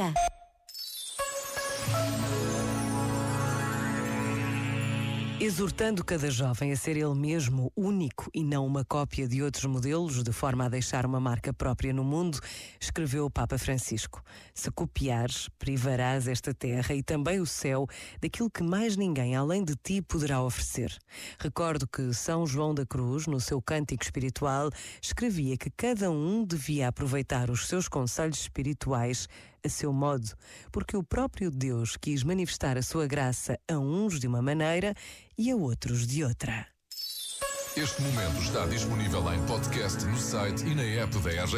Música Exortando cada jovem a ser ele mesmo único e não uma cópia de outros modelos, de forma a deixar uma marca própria no mundo, escreveu o Papa Francisco: Se copiares, privarás esta terra e também o céu daquilo que mais ninguém além de ti poderá oferecer. Recordo que São João da Cruz, no seu cântico espiritual, escrevia que cada um devia aproveitar os seus conselhos espirituais a seu modo, porque o próprio Deus quis manifestar a sua graça a uns de uma maneira e a outros de outra. Este momento está disponível em podcast no site e na app da RGF.